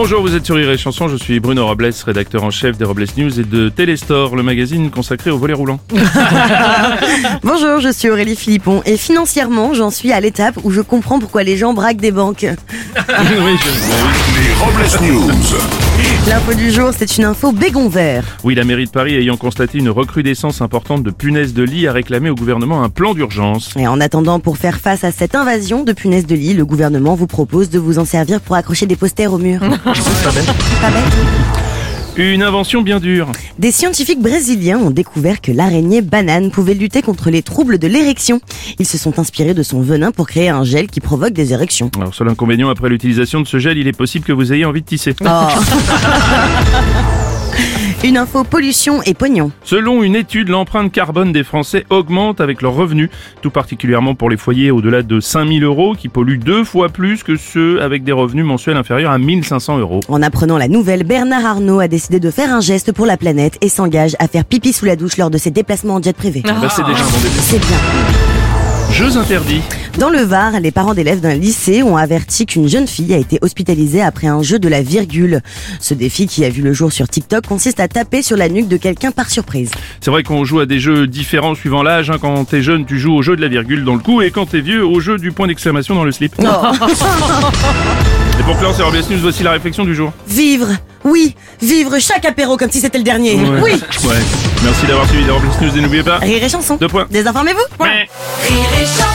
Bonjour, vous êtes sur Rire et Chanson, je suis Bruno Robles, rédacteur en chef des Robles News et de Téléstor, le magazine consacré au volet roulant. Bonjour, je suis Aurélie Philippon et financièrement, j'en suis à l'étape où je comprends pourquoi les gens braquent des banques. oui, je- Les Robles News. L'info du jour, c'est une info bégon vert. oui, la mairie de Paris ayant constaté une recrudescence importante de punaises de lit a réclamé au gouvernement un plan d'urgence. Et en attendant, pour faire face à cette invasion de punaises de lit, le gouvernement vous propose de vous en servir pour accrocher des posters au mur. Pas bête. Une invention bien dure. Des scientifiques brésiliens ont découvert que l'araignée banane pouvait lutter contre les troubles de l'érection. Ils se sont inspirés de son venin pour créer un gel qui provoque des érections. Alors, seul inconvénient après l'utilisation de ce gel, il est possible que vous ayez envie de tisser. Une info pollution et pognon. Selon une étude, l'empreinte carbone des Français augmente avec leurs revenus, tout particulièrement pour les foyers au-delà de 5000 euros qui polluent deux fois plus que ceux avec des revenus mensuels inférieurs à 1500 euros. En apprenant la nouvelle, Bernard Arnault a décidé de faire un geste pour la planète et s'engage à faire pipi sous la douche lors de ses déplacements en jet privé. Bah, c'est déjà un bon début. C'est bien. Jeux interdits. Dans le Var, les parents d'élèves d'un lycée ont averti qu'une jeune fille a été hospitalisée après un jeu de la virgule. Ce défi qui a vu le jour sur TikTok consiste à taper sur la nuque de quelqu'un par surprise. C'est vrai qu'on joue à des jeux différents suivant l'âge. hein. Quand t'es jeune, tu joues au jeu de la virgule dans le cou, et quand t'es vieux, au jeu du point d'exclamation dans le slip. Et pour clore ces Robles News, voici la réflexion du jour. Vivre, oui, vivre chaque apéro comme si c'était le dernier. Ouais. Oui, Ouais. Merci d'avoir suivi les News et n'oubliez pas. rire et chanson. Deux points. Désinformez-vous. Ouais. Rire et chanson